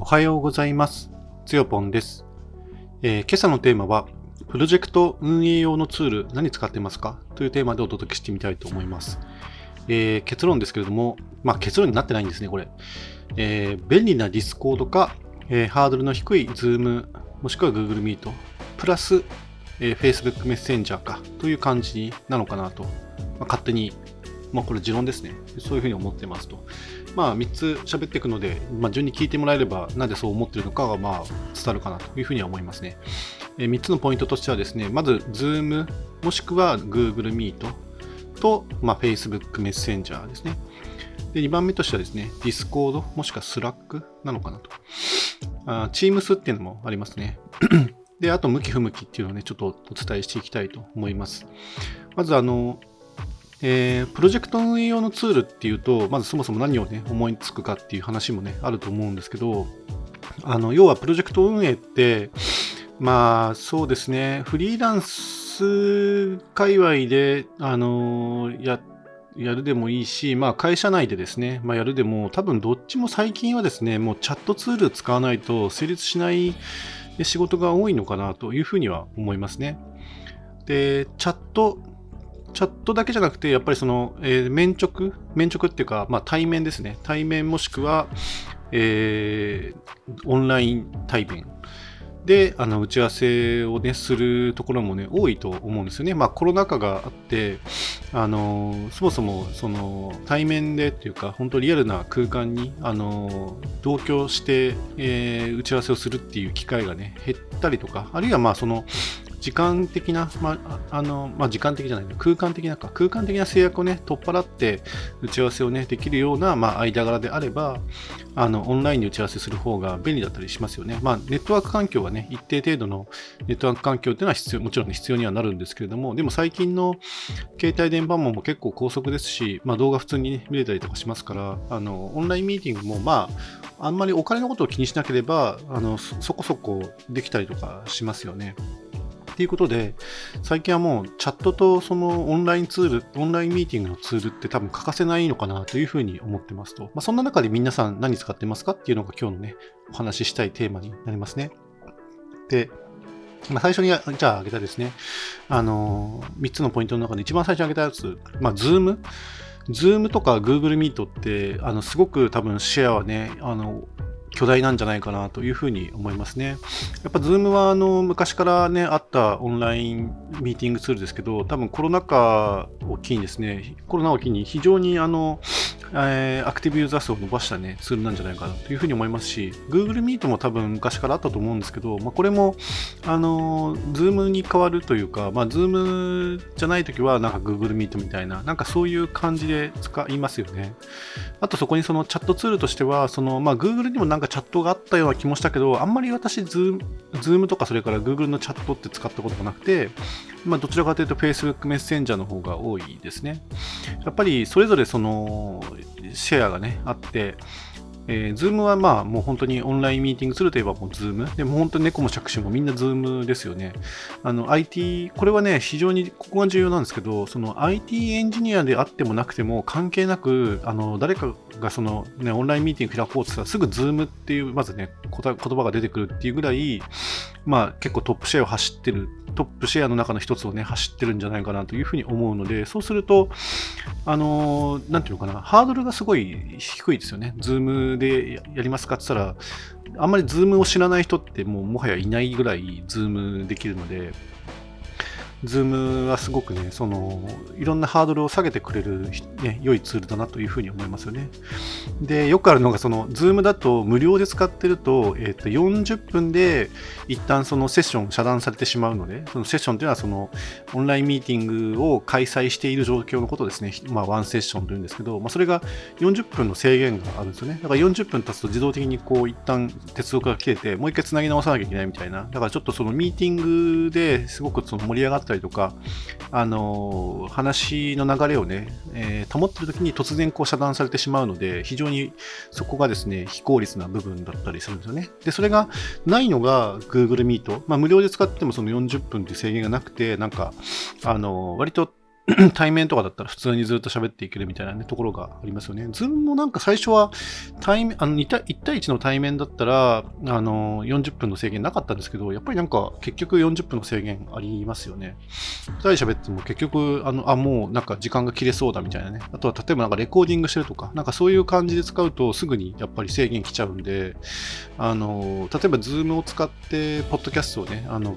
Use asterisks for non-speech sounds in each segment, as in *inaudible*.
おはようございます。つよぽんです、えー今朝のテーマは、プロジェクト運営用のツール何使ってますか？というテーマでお届けしてみたいと思います。えー結論ですけれども、まあ結論になってないんですね、これ。えー便利な Discord か、えハードルの低い Zoom、もしくは Google Meet、プラス、えー Facebook メッセンジャーかという感じなのかなと、まあ勝手に、まあこれ持論ですね。そういうふうに思ってますと。まあ、3つ喋っていくので、まあ、順に聞いてもらえれば、なぜそう思っているのかが、まあ、伝わるかなというふうには思いますね。え3つのポイントとしてはですね、まず、Zoom、もしくは Google Meet と、まあ、Facebook メッセンジャーですね。で、2番目としてはですね、Discord、もしくは Slack なのかなと。あ Teams っていうのもありますね。で、あと、向き不向きっていうのをね、ちょっとお伝えしていきたいと思います。まず、あの、えープロジェクト運営用のツールっていうと、まずそもそも何をね、思いつくかっていう話もね、あると思うんですけど、あの、要はプロジェクト運営って、まあ、そうですね、フリーランス界隈で、あのや、やるでもいいし、まあ、会社内でですね、まあ、やるでも、多分どっちも最近はですね、もうチャットツール使わないと成立しない仕事が多いのかなというふうには思いますね。で、チャット、チャットだけじゃなくて、やっぱりその、えー面直、面直っていうか、まあ、対面ですね。対面もしくは、えーオンライン対面であの打ち合わせを、ね、するところも、ね、多いと思うんですよね。まあ、コロナ禍があって、あのそもそもその対面でっていうか、本当リアルな空間にあの同居して、えー打ち合わせをするっていう機会が、ね、減ったりとか、あるいはまあその時間的な、まあ、の、まあ、時間的じゃない空間的なか、空間的な制約をね、取っ払って打ち合わせをね、できるような、まあ、間柄であれば、あの、オンラインで打ち合わせする方が便利だったりしますよね。まあ、ネットワーク環境はね、一定程度のネットワーク環境っていうのは必要、もちろんね必要にはなるんですけれども、でも最近の携帯電話網も結構高速ですし、まあ、動画普通に、ね、見れたりとかしますから、あの、オンラインミーティングも、まあ、あんまりお金のことを気にしなければ、あの、そこそこできたりとかしますよね。っていうことで、最近はもうチャットとそのオンラインツール、オンラインミーティングのツールって多分欠かせないのかなというふうに思ってますと。まあ、そんな中で皆さん何使ってますかっていうのが今日のね、お話ししたいテーマになりますね。で、まあ、最初にじゃあ挙げたですね、あのー、3つのポイントの中で一番最初に挙げたやつ、まあ、Zoom？Zoom とか Google Meet って、あの、すごく多分シェアはね、あの、巨大なんじゃないかなというふうに思いますね。やっぱ Zoom はあの昔からね、あったオンラインミーティングツールですけど、多分コロナ禍を機にですね、コロナを機に非常にあの、えーアクティブユーザー数を伸ばしたね、ツールなんじゃないかなというふうに思いますし、Google Meet も多分昔からあったと思うんですけど、まあ、これも、あの、Zoom に変わるというか、まあ、Zoom じゃないときはなんか Google Meet みたいな、なんかそういう感じで使いますよね。あとそこにそのチャットツールとしては、そのまあ Google にもなんかチャットがあったような気もしたけど、あんまり私、 Zoom とかそれから Google のチャットって使ったことがなくて、まあ、どちらかというと Facebook メッセンジャーの方が多いですね。やっぱりそれぞれそのシェアがね、あって、えー、Zoom はまあもう本当にオンラインミーティングするといえばもう Zoom。でも本当に猫も杓子もみんな Zoom ですよね。あの IT、これはね、非常にここが重要なんですけど、その IT エンジニアであってもなくても関係なく、あの誰かがその、ね、オンラインミーティング開こうとしたらすぐ Zoom っていうまずね、言葉が出てくるっていうぐらい、まあ結構トップシェアを走ってる、トップシェアの中の一つをね、走ってるんじゃないかなというふうに思うので、そうすると、あのなんていうのかな、ハードルがすごい低いですよね。Zoom でやりますかって言ったら、あんまり Zoom を知らない人ってもうもはやいないぐらい Zoom できるので、Zoom はすごくね、その、いろんなハードルを下げてくれる、ね、良いツールだなというふうに思いますよね。で、よくあるのが、その、Zoom だと無料で使ってると、えっ、と、40分で一旦そのセッション遮断されてしまうので、そのセッションというのは、その、オンラインミーティングを開催している状況のことですね。まあ、ワンセッションというんですけど、まあ、それが40分の制限があるんですよね。だから40分経つと自動的にこう、一旦接続が切れて、もう一回繋ぎ直さなきゃいけないみたいな。だからちょっとそのミーティングですごくその盛り上がってたりとか、あのー話の流れをね、えー保ってる時に突然こう遮断されてしまうので、非常にそこがですね、非効率な部分だったりするんですよね。で、それがないのが Google Meet。まあ、無料で使ってもその40分っていう制限がなくて、なんか、あのー割と *clears throat* 対面とかだったら普通にずっと喋っていけるみたいな、ね、ところがありますよね。ズームもなんか最初は対面あの 1, 対1の対面だったらあの40分の制限なかったんですけど、やっぱりなんか結局40分の制限ありますよね。2人喋っても結局あのあ、もうなんか時間が切れそうだみたいなね。あとは例えばなんかレコーディングしてるとか、なんかそういう感じで使うとすぐにやっぱり制限来ちゃうんで、あの例えばズームを使ってポッドキャストをね、あの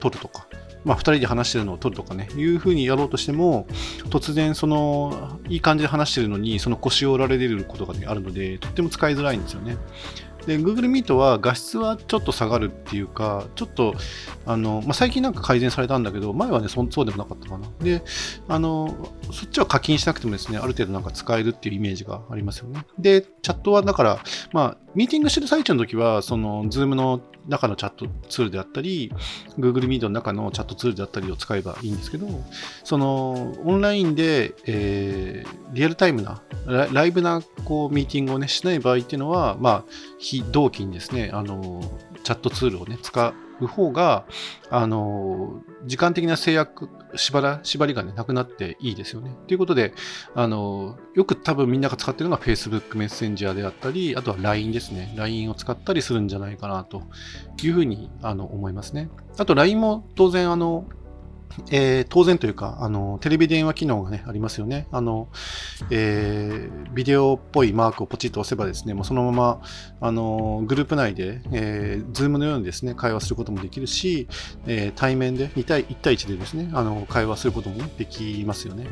撮るとか、まあ、2人で話してるのを撮るとかね、いうふうにやろうとしても、突然、その、いい感じで話してるのに、その腰を折られることが、ね、あるので、とっても使いづらいんですよね。で、Google Meet は画質はちょっと下がるっていうか、ちょっと、あの、まあ、最近なんか改善されたんだけど、前はね、そそうでもなかったかな。で、あの、そっちは課金しなくてもですね、ある程度なんか使えるっていうイメージがありますよね。で、チャットはだから、まあ、ミーティングしてる最中の時は、その、Zoom の中のチャットツールであったり、Google Meet の中のチャットツールであったりを使えばいいんですけど、その、オンラインで、えー、リアルタイムな、ライブな、こう、ミーティングをね、しない場合っていうのは、まあ、非同期にですね、あの、チャットツールをね、使う方が、あの、時間的な制約、縛ら縛りが、ね、なくなっていいですよね。ということで、あの、よく多分みんなが使ってるのが Facebook メッセンジャーであったり、あとは LINE ですね。LINE を使ったりするんじゃないかなというふうにあの思いますね。あと LINE も当然、あの、えー、当然というか、あの、テレビ電話機能がね、ありますよね。あの、えー、ビデオっぽいマークをポチッと押せばですね、もうそのまま、あの、グループ内で、えー、ズームのようにですね、会話することもできるし、えー、対面で2対1対1でですね、あの、会話することもできますよね。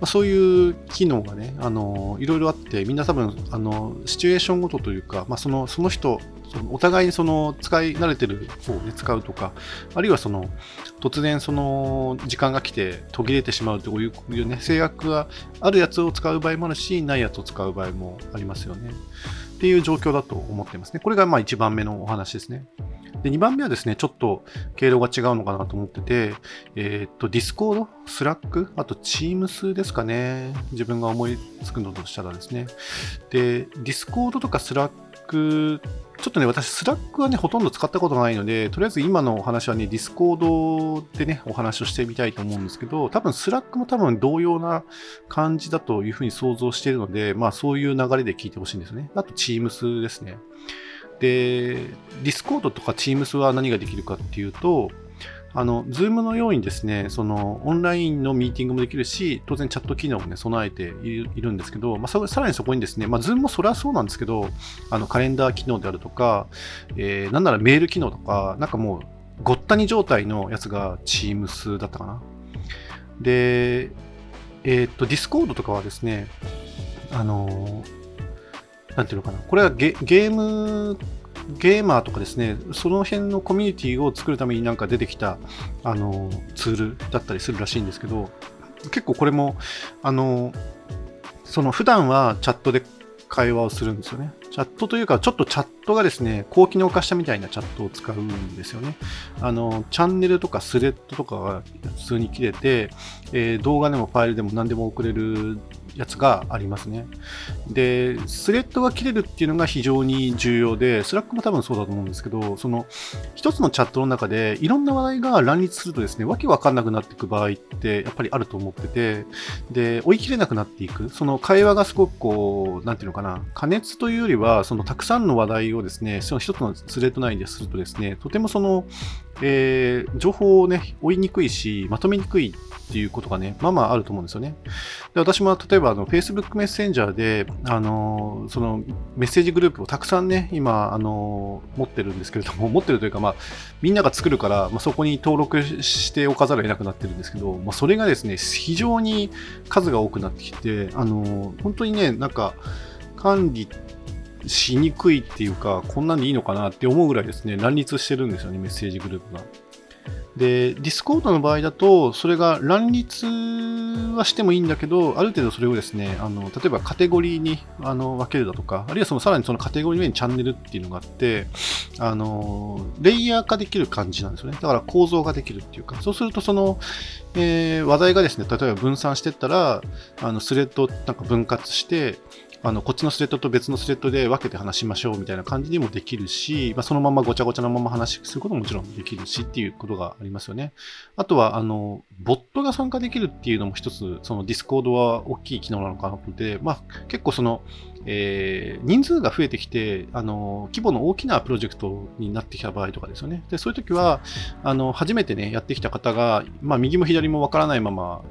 まあ、そういう機能がね、あの、いろいろあって、みんな多分、あの、シチュエーションごとというか、まあ、その、その人、そのお互いにその使い慣れてる方で使うとか、あるいはその、突然その時間が来て途切れてしまうというね、制約があるやつを使う場合もあるし、ないやつを使う場合もありますよね。っていう状況だと思ってますね。これがまあ1番目のお話ですね。で、2番目はですね、ちょっと毛色が違うのかなと思ってて、えー、っと、Discord、Slack、あと Teams ですかね。自分が思いつくのとしたらですね。で、Discord とかクちょっとね、私、 Slack はね、ほとんど使ったことがないので、とりあえず今のお話はね、 Discord でね、お話をしてみたいと思うんですけど、多分 Slack も多分同様な感じだというふうに想像しているので、まあそういう流れで聞いてほしいんですね。あと、Teams ですね。で、ディスコードとか Teams は何ができるかっていうと、あの、ズームのようにですね、その、オンラインのミーティングもできるし、当然チャット機能もね、備えているんですけど、まあ、さらにそこにですね、まあ、ズームもそれはそうなんですけど、あの、カレンダー機能であるとか、えー、なんならメール機能とか、なんかもう、ごった煮状態のやつが Teams だったかな。で、えー、っと、Discord とかはですね、あの、なんていうのかな、これはゲゲームゲーマーとかですね、その辺のコミュニティを作るためになんか出てきたあのツールだったりするらしいんですけど、結構これも、あの、その普段はチャットで会話をするんですよね。チャットというか、ちょっとチャットがですね、高機能化したみたいなチャットを使うんですよね。あの、チャンネルとかスレッドとかが普通に切れて、えー、動画でもファイルでも何でも送れるやつがありますね。で、スレッドが切れるっていうのが非常に重要で、スラックも多分そうだと思うんですけど、その一つのチャットの中でいろんな話題が乱立するとですね、わけわかんなくなっていく場合ってやっぱりあると思ってて、で、追い切れなくなっていく。その会話がすごくこう、なんていうのかな、加熱というよりは、そのたくさんの話題をですね、その一つのスレッド内でするとですね、とてもその、えー、情報をね、追いにくいし、まとめにくいっていうことがね、まあまああると思うんですよね。で私も例えばあの Facebook メッセンジャーで、あのそのメッセージグループをたくさんね、今、あの持ってるんですけれども、持ってるというか、まあ、みんなが作るから、まあ、そこに登録しておかざるを得なくなってるんですけど、まあ、それがですね、非常に数が多くなってきて、あの本当にね、なんか、管理しにくいっていうか、こんなんでいいのかなって思うぐらいですね、乱立してるんですよね、メッセージグループが。で、ディスコードの場合だと、それが乱立はしてもいいんだけど、ある程度それをですね、あの例えばカテゴリーにあの分けるだとか、あるいはそのさらにそのカテゴリーの上にチャンネルっていうのがあって、あのレイヤー化できる感じなんですよね。だから構造ができるっていうか、そうするとその、えー、話題がですね、例えば分散してったら、あのスレッドをなんか分割して、あのこっちのスレッドと別のスレッドで分けて話しましょうみたいな感じにもできるし、まあ、そのままごちゃごちゃのまま話することももちろんできるしっていうことがありますよね。あとは、あの、ボットが参加できるっていうのも一つ、そのディスコードは大きい機能なのかなと思って、まあ、結構その、えー、人数が増えてきて、あの、規模の大きなプロジェクトになってきた場合とかですよね。で、そういう時は、あの、初めてね、やってきた方が、まあ、右も左もわからないまま、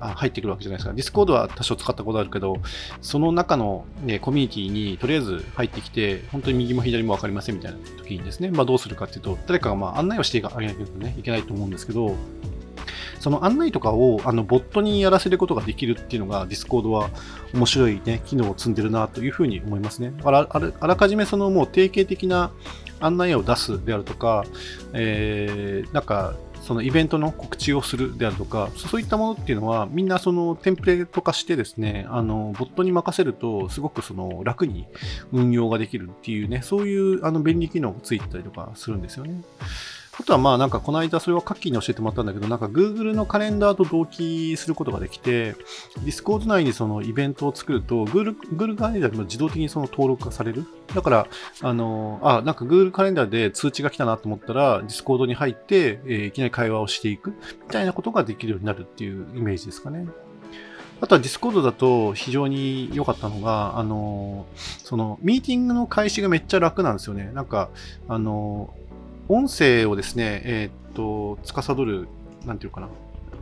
入ってくるわけじゃないですか。ディスコードは多少使ったことあるけど、その中の、ね、コミュニティにとりあえず入ってきて、本当に右も左も分かりませんみたいな時にですね、まあ、どうするかっていうと、誰かがまあ案内をしてあげないと、ね、いけないと思うんですけど、その案内とかをあのボットにやらせることができるっていうのが Discord は面白い、ね、機能を積んでるなというふうに思いますね。あらあらかじめそのもう定型的な案内を出すであるとか、えー、なんかそのイベントの告知をするであるとか、そういったものっていうのは、みんなそのテンプレート化してですね、あの、ボットに任せると、すごくその楽に運用ができるっていうね、そういうあの便利機能がついてたりとかするんですよね。あとはまあなんかこの間それはカッキーに教えてもらったんだけど、なんか Google のカレンダーと同期することができて、Discord 内にそのイベントを作ると、Google, Google カレンダーでも自動的にその登録がされる。だから、あの、あ、なんか Google カレンダーで通知が来たなと思ったら、Discord に入って、えー、いきなり会話をしていくみたいなことができるようになるっていうイメージですかね。あとは Discord だと非常に良かったのが、あの、その、ミーティングの開始がめっちゃ楽なんですよね。なんか、あの、音声をですね、えー、っと、司る、なんていうかな、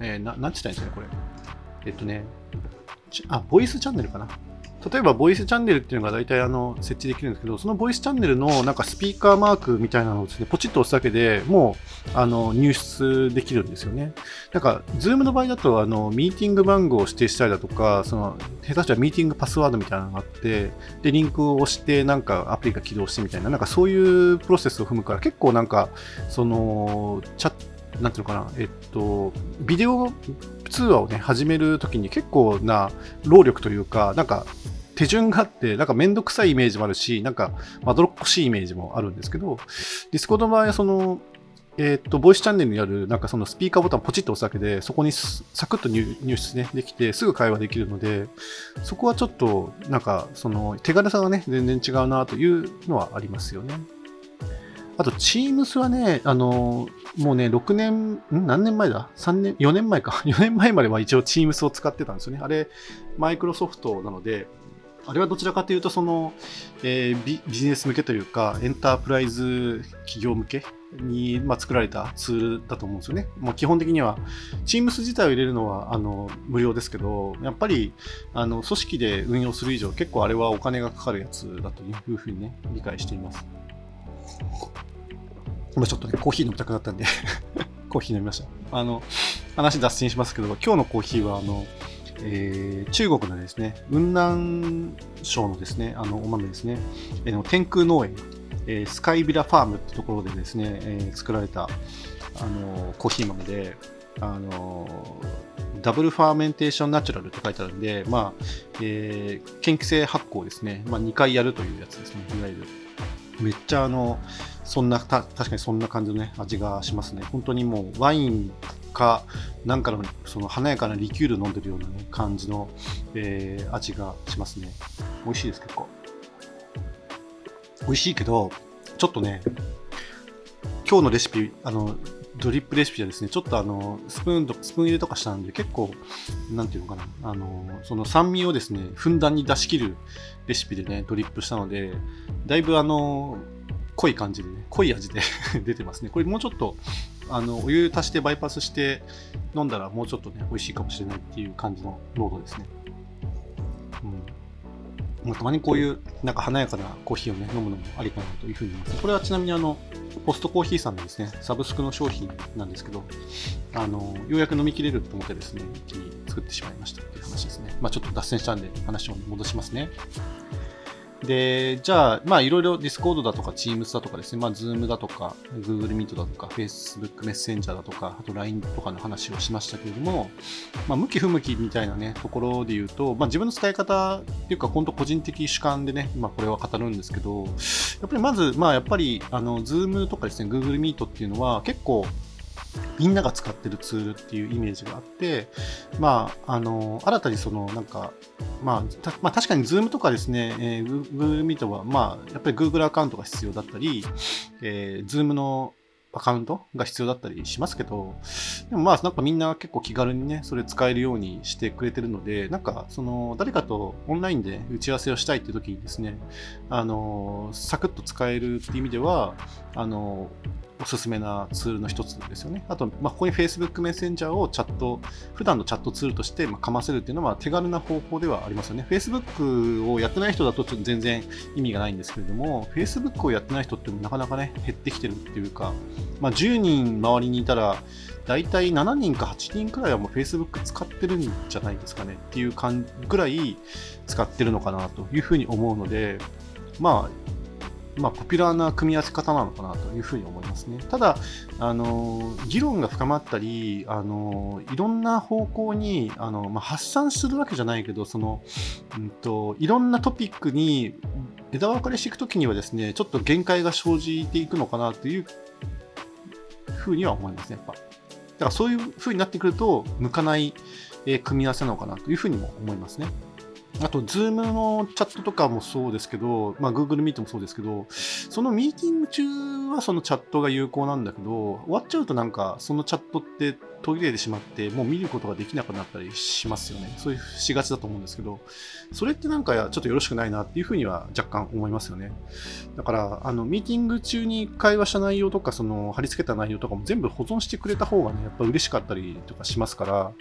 えー、ななんて言ったらいいんですかね、これ。えっとね、あ、ボイスチャンネルかな。例えば、ボイスチャンネルっていうのが大体あの設置できるんですけど、そのボイスチャンネルのなんかスピーカーマークみたいなのをですね、ポチッと押すだけでもうあの入出できるんですよね。なんか、ズームの場合だとあのミーティング番号を指定したりだとか、その下手したらミーティングパスワードみたいなのがあって、で、リンクを押してなんかアプリが起動してみたいな、なんかそういうプロセスを踏むから結構なんか、その、チャットなんていうのかな、えっと、ビデオ通話をね、始めるときに結構な労力というか、なんか手順があって、なんかめんどくさいイメージもあるし、なんかまどろっこしいイメージもあるんですけど、ディスコードの場合はその、えっ、と、ボイスチャンネルにある、なんかそのスピーカーボタンポチッと押すだけで、そこにサクッと入室ね、できて、すぐ会話できるので、そこはちょっと、なんか、その、手軽さがね、全然違うなというのはありますよね。あと、Teams はね、あの、もうね、6年、ん？何年前だ ?3 年、4年前か。*laughs* 4年前までは一応 Teams を使ってたんですよね。あれ、マイクロソフトなので、あれはどちらかというとその、えー、ビジネス向けというかエンタープライズ企業向けに、まあ、作られたツールだと思うんですよね。まあ、基本的には Teams 自体を入れるのはあの無料ですけどやっぱりあの組織で運用する以上結構あれはお金がかかるやつだというふうにね理解しています。今ちょっとねコーヒー飲みたくなったんで *laughs* コーヒー飲みました。あの話脱線しますけど今日のコーヒーはあのえー、中国のですね、雲南省のですね、あのお豆ですね、えー、天空農園、えー、スカイビラファームってところでですね、えー、作られた、あのコーヒー豆で、あの Double Fermentation Natural って書いてあるんで、まあ、えー、嫌気性発酵ですね、まあ、2回やるというやつですね、いわゆる。めっちゃあの、そんな、確かにそんな感じのね、味がしますね。本当にもうワインか、なんかのその華やかなリキュール飲んでるような、ね、感じの、えー、味がしますね。美味しいです、結構。美味しいけど、ちょっとね、今日のレシピ、あの、ドリップレシピはですね、ちょっとあの、スプーンと、スプーン入れとかしたんで、結構、なんていうのかな、あの、その酸味をですね、ふんだんに出し切るレシピでね、ドリップしたので、だいぶあの、濃い感じでね、濃い味で *laughs* 出てますね。これもうちょっと、あの、お湯足してバイパスして飲んだらもうちょっとね、美味しいかもしれないっていう感じの濃度ですね。うん。たまにこういう、なんか華やかなコーヒーをね、飲むのもありかなというふうに思います。これはちなみにあの、ポストコーヒーさんのですね、サブスクの商品なんですけど、あの、ようやく飲みきれると思ってですね、一気に作ってしまいましたっていう話ですね。まあちょっと脱線したんで話を戻しますね。で、じゃあ、まあ、いろいろ Discord だとか Teams だとかですね、まあ、Zoom だとか Google Meet だとか Facebook Messenger だとか、あと LINE とかの話をしましたけれども、まあ、向き不向きみたいなね、ところで言うと、まあ、自分の使い方っていうか、本当個人的主観でね、今これは語るんですけど、やっぱりまず、まあ、やっぱり、あの、Zoom とかですね、Google Meet っていうのは結構、みんなが使ってるツールっていうイメージがあって、まあ、あの、新たにその、なんか、まあ、まあ、確かに Zoom とかですね、えー、Google Meet は、まあ、やっぱり Google アカウントが必要だったり、えー、Zoom のアカウントが必要だったりしますけど、でもまあなんかみんな結構気軽にね、それ使えるようにしてくれてるので、なんかその誰かとオンラインで打ち合わせをしたいって時にですね、あの、サクッと使えるっていう意味では、あの、おすすめなツールの一つですよね。あと、まあ、ここに Facebook メッセンジャーをチャット、普段のチャットツールとしてまかませるっていうのは手軽な方法ではありますよね。Facebook をやってない人だとちょっと全然意味がないんですけれども、Facebook をやってない人ってなかなかね、減ってきてるっていうか、まあ、10人周りにいたら、大体7人か8人くらいはもう Facebook 使ってるんじゃないですかねっていう感ぐらい使ってるのかなというふうに思うので、まあ、まあ、ポピュラーな組み合わせ方なのかなというふうに思いますね。ただ、あの議論が深まったり、あのいろんな方向にあの、まあ、発散するわけじゃないけどその、うんと、いろんなトピックに枝分かれしていくときにはですねちょっと限界が生じていくのかなというふうには思いますね、やっぱ。だからそういうふうになってくると、向かない、え組み合わせなのかなというふうにも思いますね。あと、ズームのチャットとかもそうですけど、まあ、Google Meet もそうですけど、そのミーティング中はそのチャットが有効なんだけど、終わっちゃうとなんか、そのチャットって途切れてしまって、もう見ることができなくなったりしますよね。そういうしがちだと思うんですけど、それってなんかちょっとよろしくないなっていうふうには若干思いますよね。だから、あの、ミーティング中に会話した内容とか、その、貼り付けた内容とかも全部保存してくれた方がね、やっぱ嬉しかったりとかしますから、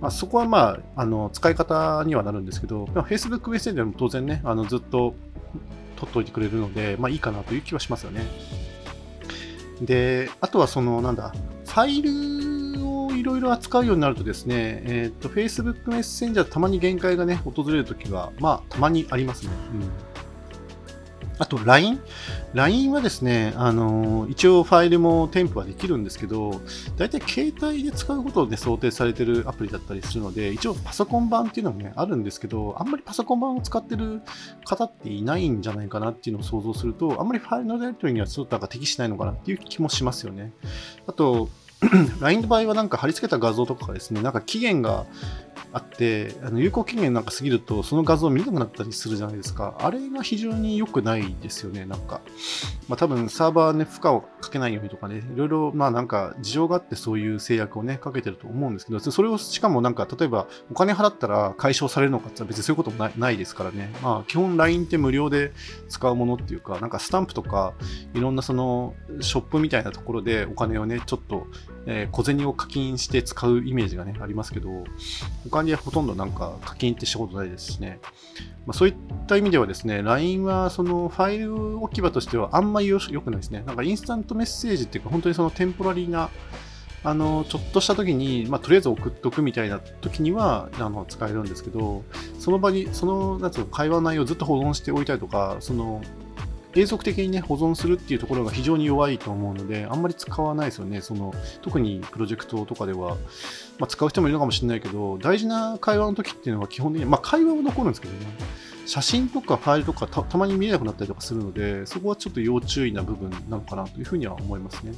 まあ、そこはまあ、あの、使い方にはなるんですけど、Facebook メッセンジャーも当然ね、あのずっと取っといてくれるので、まあいいかなという気はしますよね。で、あとはその、なんだ、ファイルいろいろ扱うようになるとですね、えっ、ー、と、Facebook メッセンジャーたまに限界がね、訪れるときは、まあ、たまにありますね。うんあと LINE？LINE はですね、あの一応ファイルも添付はできるんですけど、大体携帯で使うことで想定されてるアプリだったりするので、一応パソコン版っていうのもね、あるんですけど、あんまりパソコン版を使ってる方っていないんじゃないかなっていうのを想像すると、あんまりファイルのやり取りにはちょっとなんか適しないのかなっていう気もしますよね。あと、LINE の場合はなんか貼り付けた画像とかがですね、なんか期限があって、あの有効期限なんか過ぎると、その画像見なくなったりするじゃないですか。あれが非常に良くないですよね、なんか。まあ多分サーバーね、負荷をかけないようにとかね、いろいろ、まあなんか事情があってそういう制約をね、かけてると思うんですけど、それをしかもなんか、例えばお金払ったら解消されるのかって別にそういうこともないないですからね。まあ基本 LINE って無料で使うものっていうか、なんかスタンプとか、いろんなそのショップみたいなところでお金をね、ちょっと、えー、小銭を課金して使うイメージがね、ありますけど、他にほとんどなんか課金ってしたことないですしね。まあ、そういった意味ではですね、LINE はそのファイル置き場としてはあんまり良くないですね。なんかインスタントメッセージっていうか、本当にそのテンポラリーな、あの、ちょっとした時に、まあ、とりあえず送っとくみたいな時には、あの、使えるんですけど、その場に、その、なんつうの、会話内容をずっと保存しておいたりとか、その、永続的にね、保存するっていうところが非常に弱いと思うので、あんまり使わないですよね。その、特にプロジェクトとかでは、まあ、使う人もいるのかもしれないけど、大事な会話の時っていうのは基本的に、まあ、会話は残るんですけどね、写真とかファイルとかたたまに見えなくなったりとかするので、そこはちょっと要注意な部分なのかなというふうには思いますね。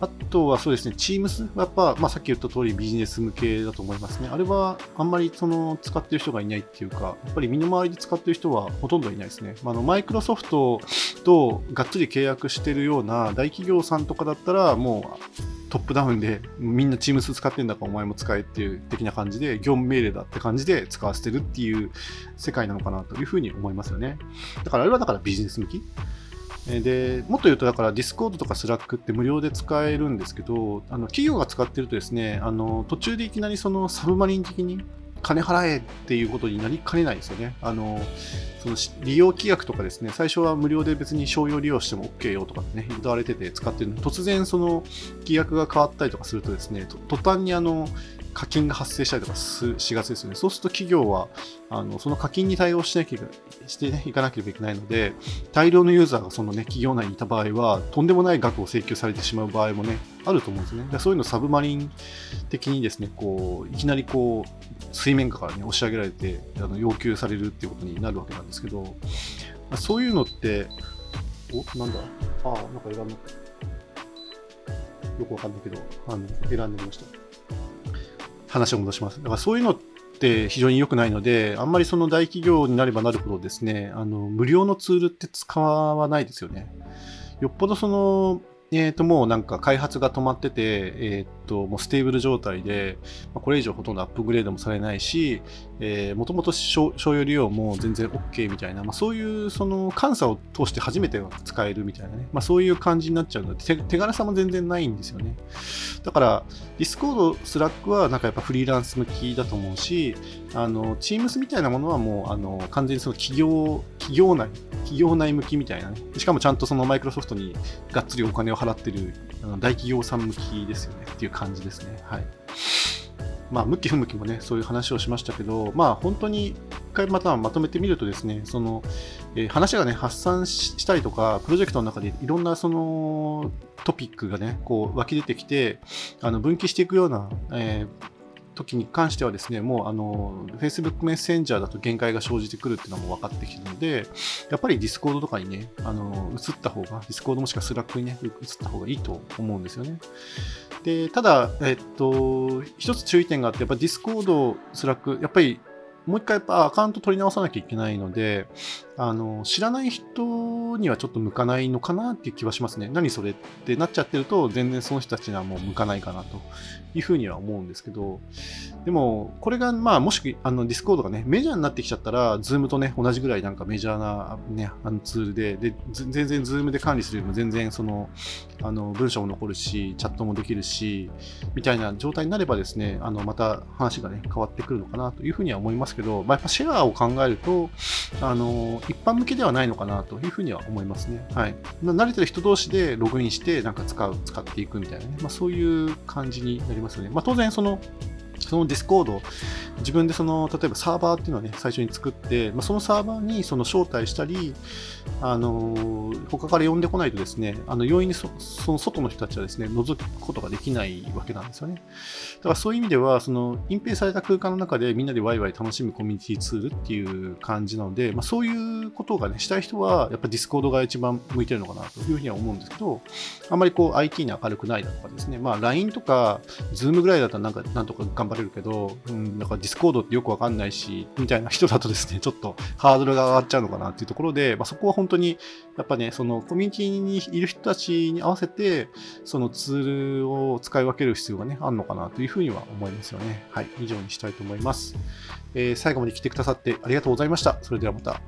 あとはそうですね、Teams はやっぱ、まあ、さっき言った通りビジネス向けだと思いますね。あれはあんまりその使ってる人がいないっていうか、やっぱり身の回りで使ってる人はほとんどいないですね。まあ、のマイクロソフトとがっつり契約してるような大企業さんとかだったら、もうトップダウンでみんな Teams 使ってんだからお前も使えっていう的な感じで業務命令だって感じで使わせてるっていう世界なのかなというふうに思いますよね。だからあれはだからビジネス向きでもっと言うと、だからディスコードとかスラックって無料で使えるんですけど、あの企業が使ってるとですね、あの途中でいきなりそのサブマリン的に金払えっていうことになりかねないですよね。あのその利用規約とかですね、最初は無料で別に商用利用しても OK よとかね、歌われてて使ってるの突然その規約が変わったりとかするとですね、途端にあの課金が発生したりとかしがちですよね。そうすると企業は、あのその課金に対応しなきゃしてね、いかなければいけないので、大量のユーザーがそのね、企業内にいた場合は、とんでもない額を請求されてしまう場合もね、あると思うんですね。でそういうのサブマリン的にですね、こう、いきなりこう、水面下からね、押し上げられて、あの要求されるっていうことになるわけなんですけど、そういうのって、お、なんだ？ああ、なんかいらんな。よくわかんないけど、あの選んでみました。話を戻します。だからそういうのって非常に良くないので、あんまりその大企業になればなるほどですね、あの無料のツールって使わないですよね。よっぽどそのえー、ともうなんか開発が止まってて、えー、ともう stable 状態で、ま、これ以上ほとんどアップグレードもされないし、もともと商用利用も全然 OK みたいな、まあ、そういうその監査を通して初めて使えるみたいなね、まあ、そういう感じになっちゃうので手、手軽さも全然ないんですよね。だから、ディスコード、スラックはなんかやっぱフリーランス向きだと思うし、あの Teams みたいなものはもうあの完全にその企業企業内、企業内向きみたいなね、しかもちゃんとそのマイクロソフトにがっつりお金を払ってるあの大企業さん向きですよねっていう感じですね。はい。まあ、向き不向きもね、そういう話をしましたけど、まあ、本当に一回またまとめてみるとですね、その、えー、話がね、発散したりとか、プロジェクトの中でいろんなそのトピックがね、こう湧き出てきて、あの分岐していくような、えー時に関してはですね、もうあの Facebook メッセンジャーだと限界が生じてくるっていうのも分かってきてるので、やっぱり Discord とかにね、あの移った方が、Discord もしくは Slack にね、移った方がいいと思うんですよね。で、ただ、えっと、一つ注意点があって、やっぱ Discord、Slack、やっぱりもう一回やっぱアカウント取り直さなきゃいけないので、あの、知らない人にはちょっと向かないのかなっていう気はしますね。何それってなっちゃってると、全然その人たちにはもう向かないかなというふうには思うんですけど、でも、これが、まあ、もし、あの、 Discord がね、メジャーになってきちゃったら、 Zoom とね、同じぐらいなんかメジャーなね、あのツールで、で、全然 Zoom で管理するよりも全然その、あの、文章も残るし、チャットもできるし、みたいな状態になればですね、あの、また話がね、変わってくるのかなというふうには思いますけど、まあ、やっぱシェアを考えると、あの、一般向けではないのかなというふうには思いますね。はい。慣れてる人同士でログインして、なんか使う、使っていくみたいなね、まあ、そういう感じになりますよね。まあ、当然、その、その Discord、自分でその、例えばサーバーっていうのをね、最初に作って、まあ、そのサーバーにその招待したり、あの、他から呼んでこないとですね、あの、容易にその外の人たちはですね、覗くことができないわけなんですよね。だからそういう意味では、その、隠蔽された空間の中でみんなでワイワイ楽しむコミュニティツールっていう感じなので、まあ、そういうことがね、したい人は、やっぱ Discord が一番向いてるのかなというふうには思うんですけど、あんまりこう、IT に明るくないだとかですね、まあ、LINE とか、Zoom ぐらいだったらなんか、なんとか頑張れるけど、うん、なんか Discord ってよくわかんないし、みたいな人だとですね、ちょっとハードルが上がっちゃうのかなっていうところで、まあ、そこは本当に、やっぱね、そのコミュニティにいる人たちに合わせて、そのツールを使い分ける必要がね、あるのかなというふうには思いますよね。はい、以上にしたいと思います。えー、最後まで来てくださってありがとうございました。それではまた。